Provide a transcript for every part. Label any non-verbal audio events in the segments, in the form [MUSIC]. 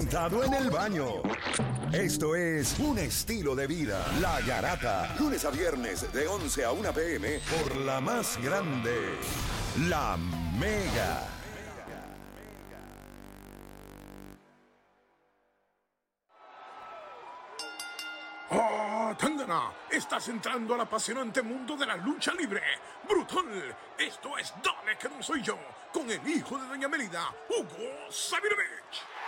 Sentado en el baño. Esto es un estilo de vida. La Garata. Lunes a viernes de 11 a 1 pm por la más grande. La Mega. ¡Oh, Tangana! Estás entrando al apasionante mundo de la lucha libre. ¡Brutal! Esto es Dale que no soy yo, con el hijo de Doña Melida, Hugo Sabinovich.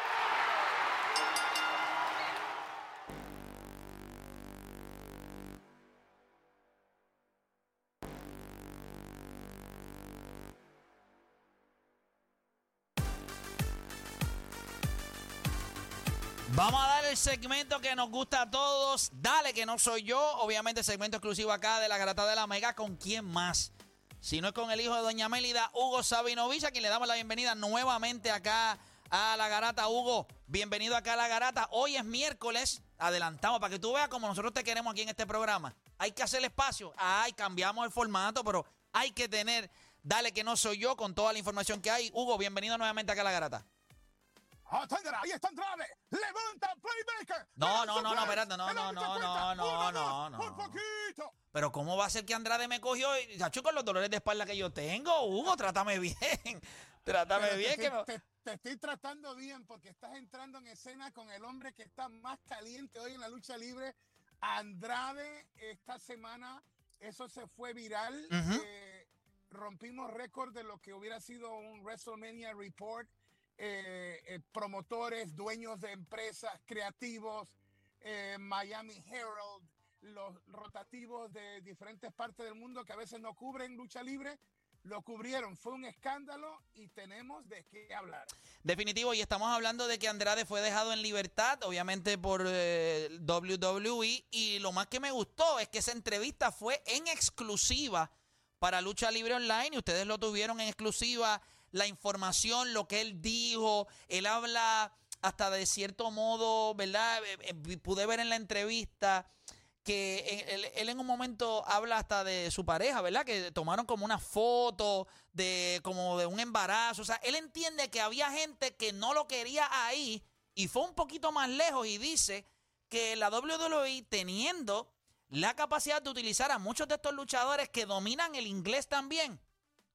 Vamos a dar el segmento que nos gusta a todos. Dale, que no soy yo. Obviamente, segmento exclusivo acá de la Garata de la Mega. ¿Con quién más? Si no es con el hijo de Doña Mélida, Hugo Sabinovich, a quien le damos la bienvenida nuevamente acá a la Garata. Hugo, bienvenido acá a la Garata. Hoy es miércoles. Adelantamos para que tú veas como nosotros te queremos aquí en este programa. Hay que hacer espacio. Ay, cambiamos el formato, pero hay que tener. Dale, que no soy yo con toda la información que hay. Hugo, bienvenido nuevamente acá a la Garata. ¡Ahí está Andrade! ¡Levanta, Playmaker! No, ¡El no, no, no, espérate, no, ¡El no, no, no, no, ¡Uno no, no. ¡Por poquito! Pero ¿cómo va a ser que Andrade me cogió y chacho con los dolores de espalda que yo tengo? Hugo, trátame bien. [LAUGHS] Trátame Pero bien. te, que me- te- te estoy tratando bien porque estás entrando en escena con el hombre que está más caliente hoy en la lucha libre. Andrade, esta semana, eso se fue viral. Eh, rompimos récord de lo que hubiera sido un WrestleMania Report. Eh, eh, promotores, dueños de empresas, creativos, eh, Miami Herald, los rotativos de diferentes partes del mundo que a veces no cubren lucha libre, lo cubrieron. Fue un escándalo y tenemos de qué hablar. Definitivo, y estamos hablando de que Andrade fue dejado en libertad, obviamente por WWE, y lo más que me gustó es que esa entrevista fue en exclusiva para Lucha Libre Online, y ustedes lo tuvieron en exclusiva, la información, lo que él dijo, él habla hasta de cierto modo, ¿verdad? Eh, eh, pude ver en la entrevista que él, él en un momento habla hasta de su pareja, ¿verdad? Que tomaron como una foto de como de un embarazo. O sea, él entiende que había gente que no lo quería ahí y fue un poquito más lejos y dice que la WWE teniendo la capacidad de utilizar a muchos de estos luchadores que dominan el inglés también,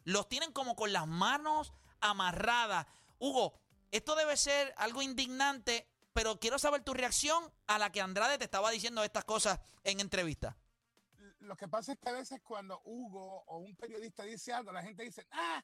los tienen como con las manos amarradas. Hugo, esto debe ser algo indignante, pero quiero saber tu reacción a la que Andrade te estaba diciendo estas cosas en entrevista. Lo que pasa es que a veces cuando Hugo o un periodista dice algo, la gente dice, ah,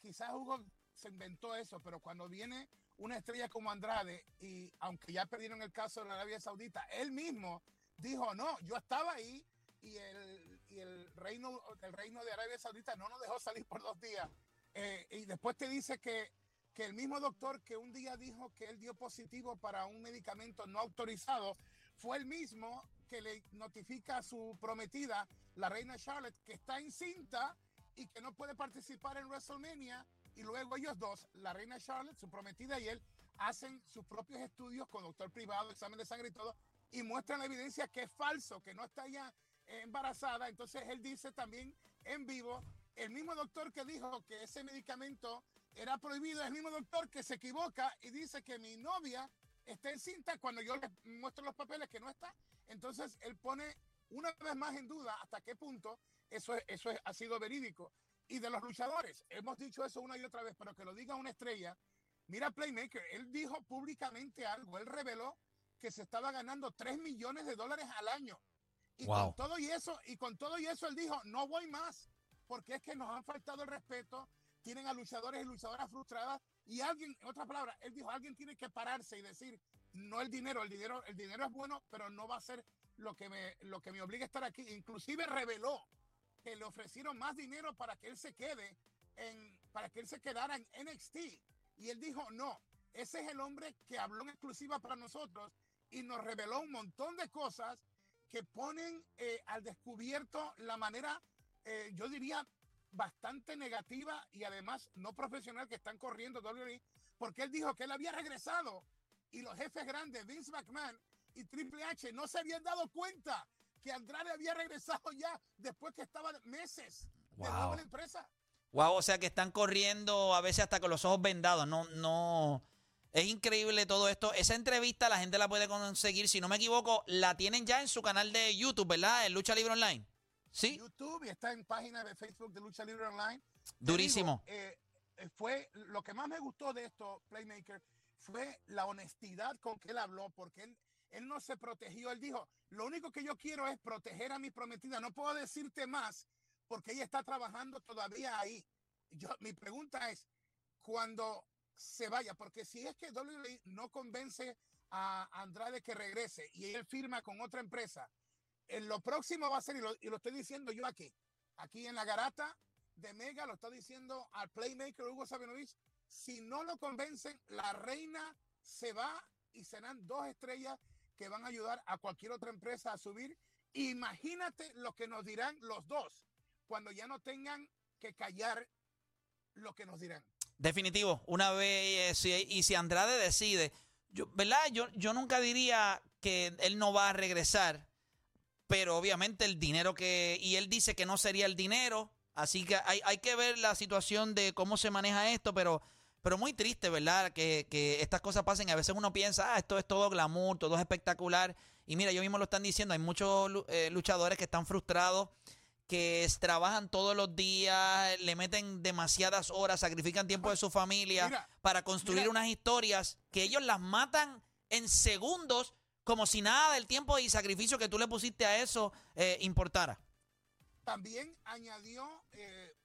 quizás Hugo se inventó eso, pero cuando viene una estrella como Andrade y aunque ya perdieron el caso de la Arabia Saudita, él mismo dijo, no, yo estaba ahí y el, y el, reino, el reino de Arabia Saudita no nos dejó salir por dos días. Eh, y después te dice que, que el mismo doctor que un día dijo que él dio positivo para un medicamento no autorizado, fue el mismo que le notifica a su prometida, la reina Charlotte, que está encinta y que no puede participar en WrestleMania. Y luego ellos dos, la reina Charlotte, su prometida y él, hacen sus propios estudios con doctor privado, examen de sangre y todo, y muestran la evidencia que es falso, que no está ya embarazada. Entonces él dice también en vivo, el mismo doctor que dijo que ese medicamento era prohibido, el mismo doctor que se equivoca y dice que mi novia está encinta cuando yo le muestro los papeles que no está. Entonces él pone una vez más en duda hasta qué punto eso, es- eso es- ha sido verídico. Y de los luchadores, hemos dicho eso una y otra vez, pero que lo diga una estrella. Mira Playmaker, él dijo públicamente algo, él reveló que se estaba ganando 3 millones de dólares al año. Y Wow. con todo y eso, y con todo y eso él dijo, no voy más, porque es que nos han faltado el respeto, tienen a luchadores y luchadoras frustradas, y alguien, en otras palabras, él dijo, alguien tiene que pararse y decir, no el dinero, el dinero, el dinero es bueno, pero no va a ser lo que me, lo que me obliga a estar aquí. Inclusive reveló que le ofrecieron más dinero para que él se quede en, para que él se quedara en NXT. Y él dijo, no, ese es el hombre que habló en exclusiva para nosotros y nos reveló un montón de cosas que ponen eh, al descubierto la manera, eh, yo diría, bastante negativa y además no profesional que están corriendo WWE, porque él dijo que él había regresado y los jefes grandes, Vince McMahon y Triple H, no se habían dado cuenta que Andrade había regresado ya después que estaba meses de Wow. nuevo en la empresa. Wow, o sea que están corriendo a veces hasta con los ojos vendados, no, no, Es increíble todo esto. Esa entrevista la gente la puede conseguir, si no me equivoco, la tienen ya en su canal de YouTube, ¿verdad? En Lucha Libre Online. Sí. YouTube y está en página de Facebook de Lucha Libre Online. Durísimo. digo, eh, eh, fue lo que más me gustó de esto, Playmaker, fue la honestidad con que él habló, porque él, él no se protegió. Él dijo: Lo único que yo quiero es proteger a mi prometida. No puedo decirte más porque ella está trabajando todavía ahí. Yo, mi pregunta es: cuando se vaya, porque si es que WWE no convence a Andrade que regrese y él firma con otra empresa, en lo próximo va a ser, y lo, y lo estoy diciendo yo aquí, aquí en la garata de Mega, lo está diciendo al playmaker Hugo Sabinovich, si no lo convencen, la reina se va y serán dos estrellas que van a ayudar a cualquier otra empresa a subir. Imagínate lo que nos dirán los dos cuando ya no tengan que callar lo que nos dirán. Definitivo. Una vez, eh, y si Andrade decide, yo, ¿verdad? Yo, yo nunca diría que él no va a regresar, pero obviamente el dinero que, y él dice que no sería el dinero, así que hay, hay que ver la situación de cómo se maneja esto, pero, pero muy triste, ¿verdad? Que, que estas cosas pasen. A veces uno piensa, ah, esto es todo glamour, todo es espectacular. Y mira, ellos mismos lo están diciendo, hay muchos eh, luchadores que están frustrados que trabajan todos los días, le meten demasiadas horas, sacrifican tiempo de su familia Mira, para construir mira. unas historias que ellos las matan en segundos como si nada del tiempo y sacrificio que tú le pusiste a eso eh, importara. También añadió eh,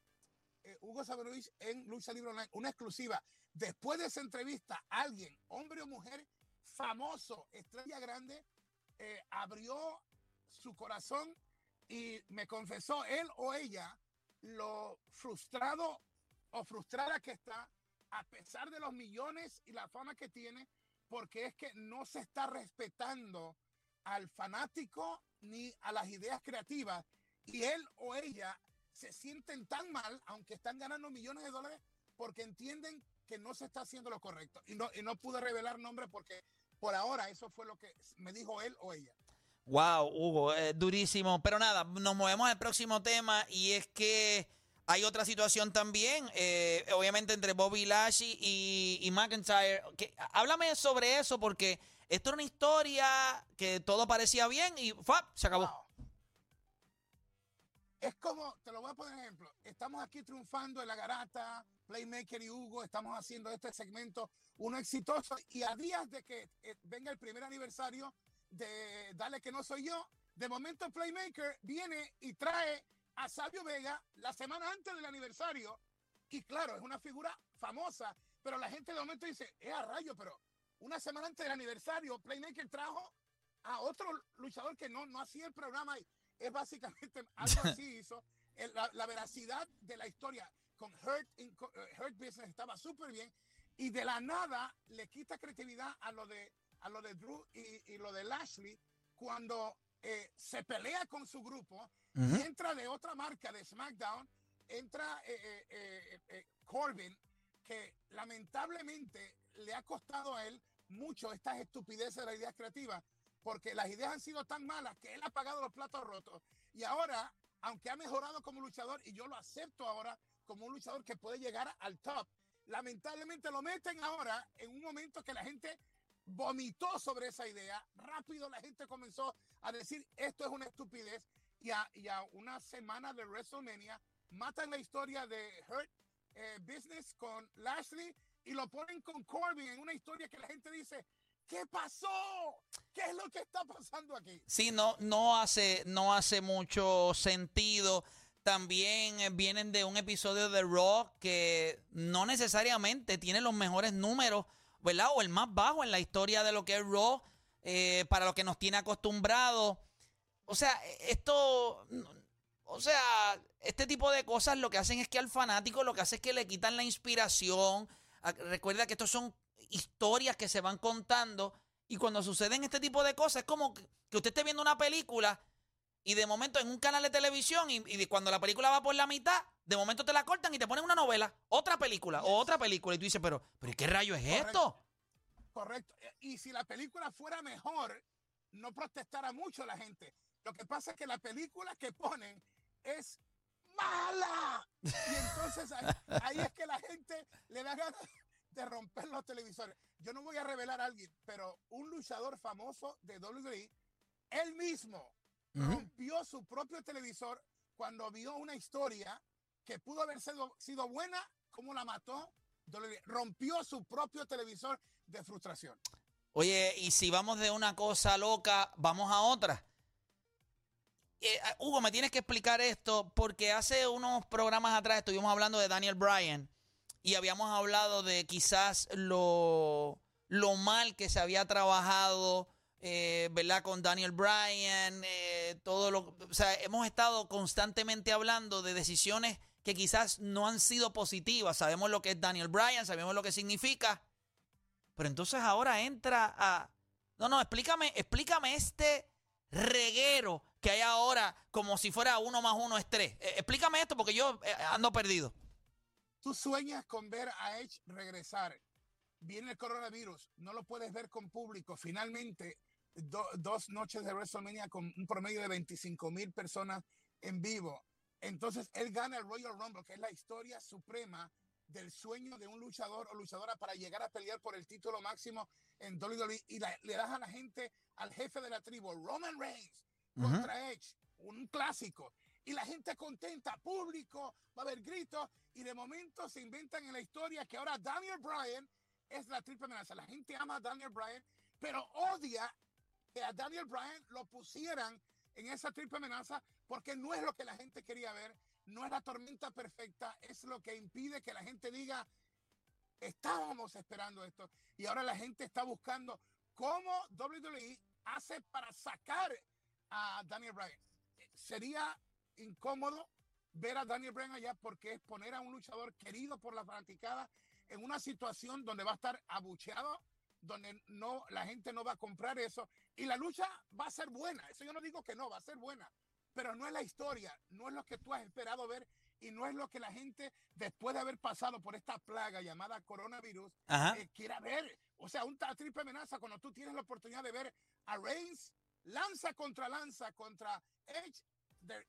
eh, Hugo Sabinovich en Lucha Libre Online una exclusiva. Después de esa entrevista, alguien, hombre o mujer, famoso, estrella grande, abrió su corazón y me confesó él o ella lo frustrado o frustrada que está a pesar de los millones y la fama que tiene, porque es que no se está respetando al fanático ni a las ideas creativas y él o ella se sienten tan mal, aunque están ganando millones de dólares, porque entienden que no se está haciendo lo correcto. Y no, y no pude revelar nombre porque por ahora eso fue lo que me dijo él o ella. Wow, Hugo, eh, durísimo. Pero nada, nos movemos al próximo tema y es que hay otra situación también, eh, obviamente entre Bobby Lashley y, McIntyre. Háblame sobre eso porque esto era una historia que todo parecía bien y ¡fap! se acabó. Es como, te lo voy a poner ejemplo. Estamos aquí triunfando en la garata, Playmaker y Hugo, estamos haciendo este segmento uno exitoso y a días de que eh, venga el primer aniversario de Dale que no soy yo, de momento Playmaker viene y trae a Sabio Vega la semana antes del aniversario y claro, es una figura famosa, pero la gente de momento dice, es a rayo, pero una semana antes del aniversario Playmaker trajo a otro luchador que no, no hacía el programa y es básicamente [LAUGHS] algo así [LAUGHS] hizo. La, la veracidad de la historia con Hurt, eh, Hurt Business estaba súper bien y de la nada le quita creatividad a lo de, a lo de Drew y, y lo de Lashley cuando eh, se pelea con su grupo Ujú. y entra de otra marca de SmackDown, entra eh, eh, eh, eh, Corbin, que lamentablemente le ha costado a él mucho estas estupideces de las ideas creativas, porque las ideas han sido tan malas que él ha pagado los platos rotos. Y ahora, aunque ha mejorado como luchador, y yo lo acepto ahora como un luchador que puede llegar al top, lamentablemente lo meten ahora en un momento que la gente vomitó sobre esa idea. Rápido la gente comenzó a decir, esto es una estupidez. Y a, y a una semana de WrestleMania matan la historia de Hurt eh, Business con Lashley y lo ponen con Corbin en una historia que la gente dice, ¿qué pasó? ¿Qué es lo que está pasando aquí? Sí, no, no hace, no hace mucho sentido. También eh, vienen de un episodio de Raw que no necesariamente tiene los mejores números, ¿verdad? O el más bajo en la historia de lo que es Raw, eh, para lo que nos tiene acostumbrados. O sea, esto, o sea, este tipo de cosas lo que hacen es que al fanático lo que hace es que le quitan la inspiración. Recuerda que estos son historias que se van contando y cuando suceden este tipo de cosas es como que usted esté viendo una película y de momento en un canal de televisión y, cuando la película va por la mitad, de momento te la cortan y te ponen una novela, otra película o otra película y tú dices, pero, pero ¿qué rayo es esto? Correcto. Eh, Y si la película fuera mejor, no protestara mucho la gente. Lo que pasa es que la película que ponen es mala. Y entonces ahí, ahí es que la gente le da ganas de romper los televisores. Yo no voy a revelar a alguien, pero un luchador famoso de WWE, él mismo rompió su propio televisor cuando vio una historia que pudo haber sido, sido buena, como la mató, rompió su propio televisor de frustración. Oye, y si vamos de una cosa loca, vamos a otra. Eh, Hugo, me tienes que explicar esto porque hace unos programas atrás estuvimos hablando de Daniel Bryan y habíamos hablado de quizás lo, lo mal que se había trabajado, eh, ¿verdad? Con Daniel Bryan, eh, todo lo, o sea, hemos estado constantemente hablando de decisiones que quizás no han sido positivas. Sabemos lo que es Daniel Bryan, sabemos lo que significa, pero entonces ahora entra a, no, no, explícame, explícame este reguero que hay ahora como si fuera uno más uno es tres. Eh, explícame esto porque yo eh, ando perdido. Tú sueñas con ver a Edge regresar. Viene el coronavirus, no lo puedes ver con público. Finalmente, dos noches de WrestleMania con un promedio de 25 mil personas en vivo. Entonces, él gana el Royal Rumble, que es la historia suprema del sueño de un luchador o luchadora para llegar a pelear por el título máximo en WWE y le das a la gente, al jefe de la tribu, Roman Reigns, contra Edge, un clásico. Y la gente contenta, público, va a haber gritos y de momento se inventan en la historia que ahora Daniel Bryan es la triple amenaza. La gente ama a Daniel Bryan, pero odia a Daniel Bryan lo pusieran en esa triple amenaza porque no es lo que la gente quería ver, no es la tormenta perfecta, es lo que impide que la gente diga, estábamos esperando esto y ahora la gente está buscando cómo WWE hace para sacar a Daniel Bryan. Sería incómodo ver a Daniel Bryan allá porque es poner a un luchador querido por la fanaticada en una situación donde va a estar abucheado, donde no la gente no va a comprar eso y la lucha va a ser buena. Eso yo no digo que no, va a ser buena, pero no es la historia, no es lo que tú has esperado ver y no es lo que la gente después de haber pasado por esta plaga llamada coronavirus eh, quiera ver. O sea, un triple amenaza cuando tú tienes la oportunidad de ver a Reigns lanza contra lanza contra Edge,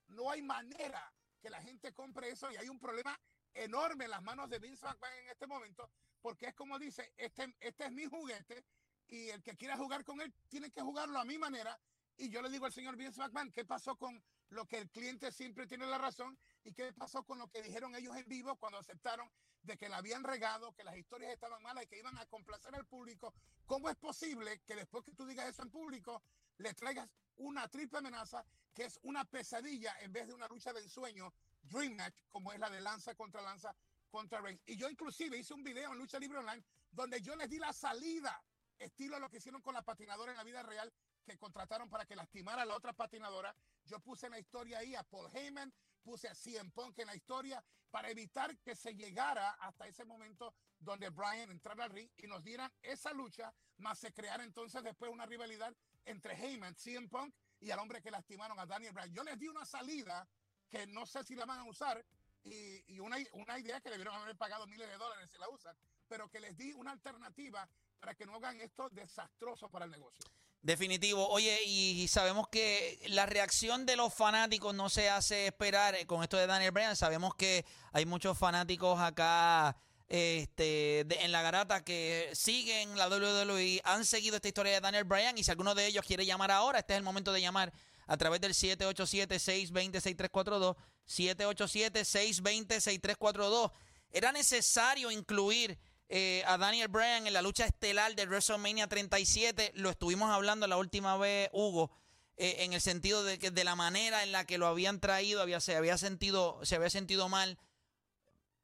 no hay manera que la gente compre eso y hay un problema enorme en las manos de Vince McMahon en este momento, porque es como dice, este, este es mi juguete y el que quiera jugar con él tiene que jugarlo a mi manera. Y yo le digo al señor Vince McMahon, ¿qué pasó con lo que el cliente siempre tiene la razón y qué pasó con lo que dijeron ellos en vivo cuando aceptaron de que la habían regado, que las historias estaban malas y que iban a complacer al público? ¿Cómo es posible que después que tú digas eso en público, le traigas una triple amenaza que es una pesadilla en vez de una lucha de ensueño, Dream Match, como es la de lanza contra lanza contra Reigns. Y yo inclusive hice un video en Lucha Libre Online donde yo les di la salida, estilo a lo que hicieron con la patinadora en la vida real, que contrataron para que lastimara a la otra patinadora. Yo puse en la historia ahí a Paul Heyman, puse a CM Punk en la historia para evitar que se llegara hasta ese momento donde Brian entrara al ring y nos dieran esa lucha, más se creara entonces después una rivalidad entre Heyman, CM Punk y al hombre que lastimaron a Daniel Bryan. Yo les di una salida que no sé si la van a usar y, una, una, idea que debieron haber pagado miles de dólares si la usan, pero que les di una alternativa para que no hagan esto desastroso para el negocio. Definitivo. Oye, y sabemos que la reacción de los fanáticos no se hace esperar con esto de Daniel Bryan. Sabemos que hay muchos fanáticos acá este, en la garata que siguen la WWE, han seguido esta historia de Daniel Bryan y si alguno de ellos quiere llamar ahora, este es el momento de llamar a través del 787-620-6342, 787-620-6342. Era necesario incluir eh, a Daniel Bryan en la lucha estelar de WrestleMania 37, lo estuvimos hablando la última vez, Hugo. Eh, en el sentido de que de la manera en la que lo habían traído había, se había sentido se había sentido mal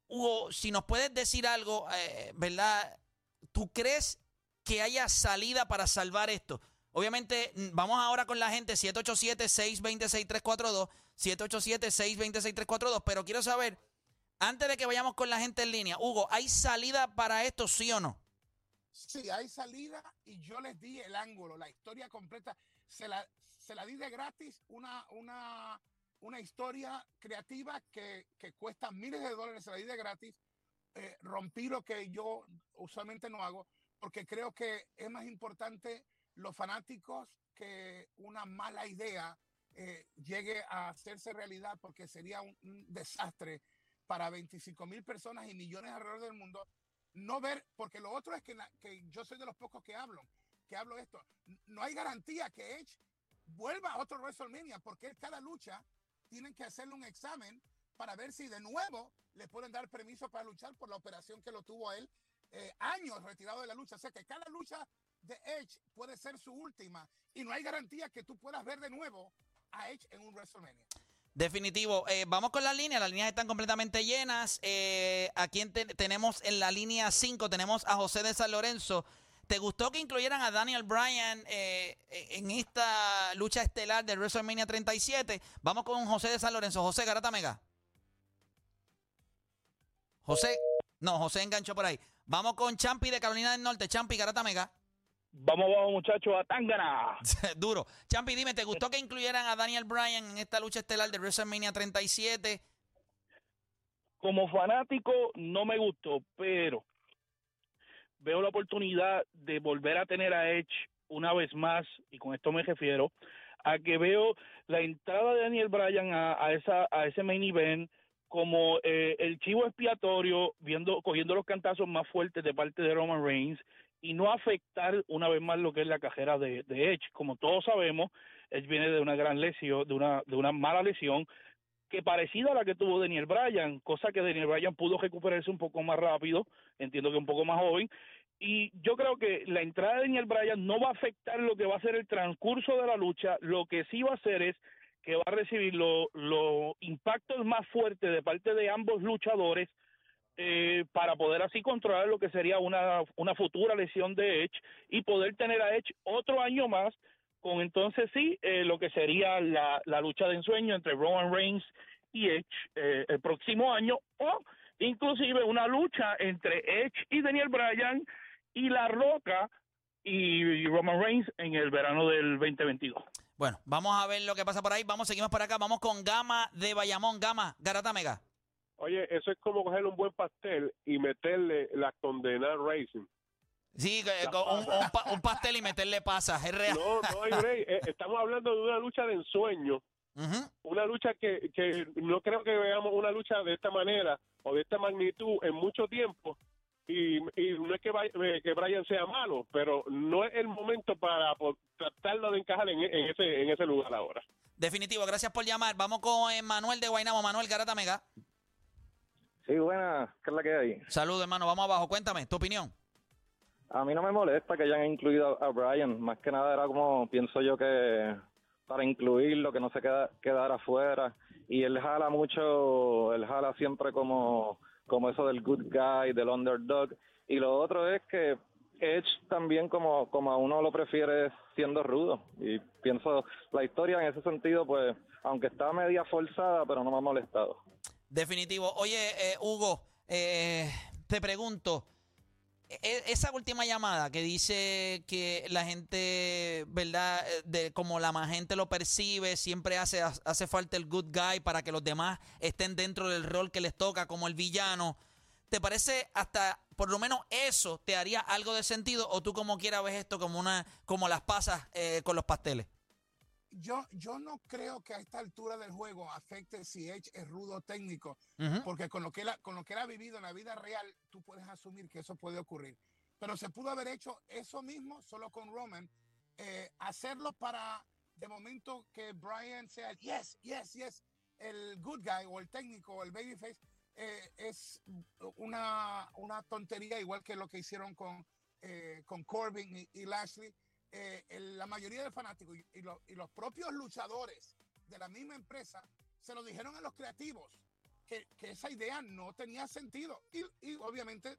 Hugo, si nos puedes decir algo, eh, ¿verdad? ¿Tú crees que haya salida para salvar esto? Obviamente, vamos ahora con la gente, 787-626-342, 787-626-342, pero quiero saber, antes de que vayamos con la gente en línea, Hugo, ¿hay salida para esto, sí o no? Sí, hay salida y yo les di el ángulo, la historia completa, se la, se la di de gratis, una, una, una historia creativa que, cuesta miles de dólares la vida gratis. Eh, rompí lo que yo usualmente no hago, porque creo que es más importante los fanáticos que una mala idea eh, llegue a hacerse realidad, porque sería un, desastre para 25 mil personas y millones alrededor del mundo. no ver, porque lo otro es que, que yo soy de los pocos que hablo, que hablo esto, no hay garantía que Edge vuelva a otro WrestleMania, porque cada lucha tienen que hacerle un examen para ver si de nuevo le pueden dar permiso para luchar por la operación que lo tuvo a él eh, años retirado de la lucha. O sea que cada lucha de Edge puede ser su última y no hay garantía que tú puedas ver de nuevo a Edge en un WrestleMania. Definitivo. Eh, vamos con la línea. Las líneas están completamente llenas. Eh, aquí tenemos en la línea 5, tenemos a José de San Lorenzo. ¿Te gustó que incluyeran a Daniel Bryan eh, en esta lucha estelar de WrestleMania 37? Vamos con José de San Lorenzo. José Garata Mega. José, no, José enganchó por ahí. Vamos con Champi de Carolina del Norte. Champi, Garata Mega. Vamos abajo, muchachos, a Tangana. [LAUGHS] Duro. Champi, dime, ¿te gustó que incluyeran a Daniel Bryan en esta lucha estelar de WrestleMania 37? Como fanático, no me gustó, pero veo la oportunidad de volver a tener a Edge una vez más, y con esto me refiero, a que veo la entrada de Daniel Bryan a, esa, a ese main event como eh, el chivo expiatorio, viendo, cogiendo los cantazos más fuertes de parte de Roman Reigns y no afectar una vez más lo que es la cajera de, Edge. Como todos sabemos, Edge viene de una gran lesión, de una, de una mala lesión, que parecida a la que tuvo Daniel Bryan, cosa que Daniel Bryan pudo recuperarse un poco más rápido, entiendo que un poco más joven, y yo creo que la entrada de Daniel Bryan no va a afectar lo que va a ser el transcurso de la lucha, lo que sí va a hacer es que va a recibir los impactos más fuertes de parte de ambos luchadores eh, para poder así controlar lo que sería una, una futura lesión de Edge y poder tener a Edge otro año más con entonces sí eh, lo que sería la, la, lucha de ensueño entre Roman Reigns y Edge eh, el próximo año o inclusive una lucha entre Edge y Daniel Bryan y La Roca y Roman Reigns en el verano del 2022. Bueno, vamos a ver lo que pasa por ahí. Vamos, seguimos por acá. Vamos con Gama de Bayamón. Gama, Garata Mega. Oye, eso es como coger un buen pastel y meterle la condena Racing. Sí, un, un, pastel y meterle pasas, es real. No, no hay rey. Eh, estamos hablando de una lucha de ensueño. Una lucha que, que no creo que veamos una lucha de esta manera o de esta magnitud en mucho tiempo y, no es que, eh, que Brian sea malo, pero no es el momento para tratarlo de encajar en, ese, en ese lugar ahora. Definitivo, gracias por llamar. Vamos con Manuel de Guaynabo. Manuel Garata Mega. Sí, buena, ¿qué es la que hay? Saludos, hermano. Vamos abajo. Cuéntame, tu opinión. A mí no me molesta que hayan incluido a Brian. Más que nada era como, pienso yo que para incluirlo, que no se queda, quedara afuera. Y él jala mucho, él jala siempre como como eso del good guy, del underdog. Y lo otro es que Edge también como, como a uno lo prefiere siendo rudo. Y pienso, la historia en ese sentido, pues, aunque está media forzada, pero no me ha molestado. Definitivo. Oye, eh, Hugo, eh, te pregunto, e, esa última llamada que dice que la gente, ¿verdad? De como la más gente lo percibe, siempre hace, hace falta el good guy para que los demás estén dentro del rol que les toca como el villano. ¿Te parece hasta por lo menos eso te haría algo de sentido o tú como quieras ves esto como una como las pasas eh, con los pasteles? Yo, yo no creo que a esta altura del juego afecte si Edge es rudo técnico, porque con lo, que él, con lo que él ha vivido en la vida real, tú puedes asumir que eso puede ocurrir. Pero se pudo haber hecho eso mismo solo con Roman, eh, hacerlo para de momento que Brian sea el yes, yes, yes, el good guy o el técnico o el babyface, eh, es una, una tontería igual que lo que hicieron con, eh, con Corbin y Lashley eh, la mayoría de fanáticos y, los propios luchadores de la misma empresa se lo dijeron a los creativos que, esa idea no tenía sentido y, obviamente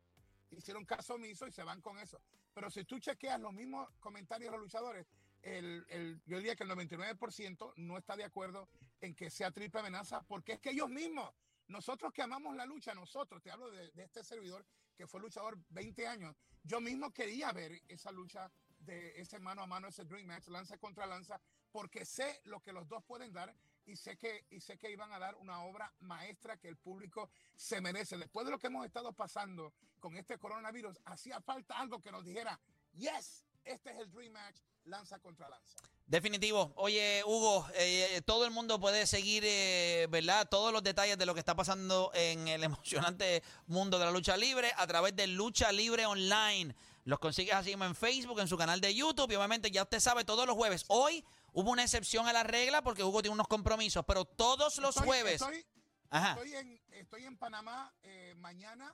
hicieron caso omiso y se van con eso. Pero si tú chequeas los mismos comentarios de los luchadores, el, yo diría que el 99% no está de acuerdo en que sea triple amenaza, porque es que ellos mismos, nosotros que amamos la lucha, nosotros, te hablo de, de este servidor que fue luchador 20 años, yo mismo quería ver esa lucha de ese mano a mano, ese Dream Match, lanza contra lanza, porque sé lo que los dos pueden dar y sé que, y sé que iban a dar una obra maestra que el público se merece. Después de lo que hemos estado pasando con este coronavirus, hacía falta algo que nos dijera, yes, este es el Dream Match, lanza contra lanza. Definitivo. Oye, Hugo, eh, todo el mundo puede seguir, eh, ¿verdad? Todos los detalles de lo que está pasando en el [LAUGHS] emocionante mundo de la lucha libre a través de Lucha Libre Online. Los consigues así en Facebook, en su canal de YouTube y obviamente ya usted sabe todos los jueves. Hoy hubo una excepción a la regla porque Hugo tiene unos compromisos, pero todos los jueves... Estoy, en, estoy en Panamá eh, mañana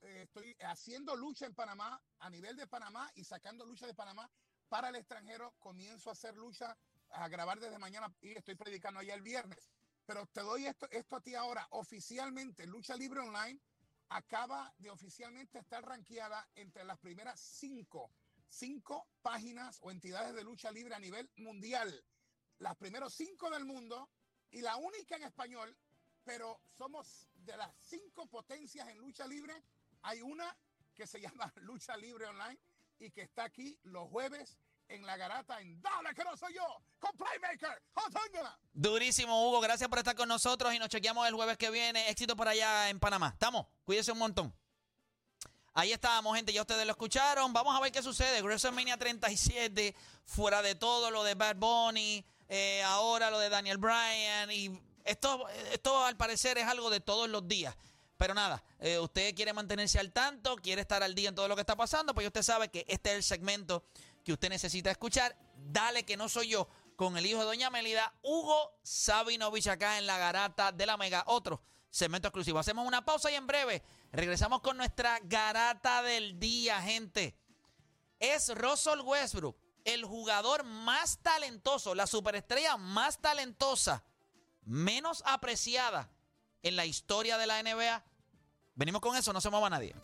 estoy haciendo lucha en Panamá, a nivel de Panamá y sacando lucha de Panamá para el extranjero. Comienzo a hacer lucha, a grabar desde mañana y estoy predicando allá el viernes. Pero te doy esto, esto a ti ahora. Oficialmente, Lucha Libre Online acaba de oficialmente estar rankeada entre las primeras cinco, cinco páginas o entidades de lucha libre a nivel mundial. Las primeros cinco del mundo y la única en español, pero somos de las cinco potencias en lucha libre. Hay una que se llama [LAUGHS] Lucha Libre Online y que está aquí los jueves en la garata en Dale que no soy yo con Playmaker. Durísimo, Hugo. Gracias por estar con nosotros y nos chequeamos el jueves que viene. Éxito por allá en Panamá. ¿Estamos? Cuídense un montón. Ahí estábamos, gente. Ya ustedes lo escucharon. Vamos a ver qué sucede. WrestleMania 37, fuera de todo lo de Bad Bunny, eh, ahora lo de Daniel Bryan. Y esto, esto al parecer es algo de todos los días. Pero nada, eh, usted quiere mantenerse al tanto, quiere estar al día en todo lo que está pasando, pues usted sabe que este es el segmento que usted necesita escuchar. Dale que no soy yo con el hijo de Doña Melida, Hugo Sabinovich acá en la garata de la Mega. Otro segmento exclusivo. Hacemos una pausa y en breve regresamos con nuestra garata del día, gente. Es Russell Westbrook, el jugador más talentoso, la superestrella más talentosa, menos apreciada en la historia de la NBA. Venimos con eso, no se mueva nadie.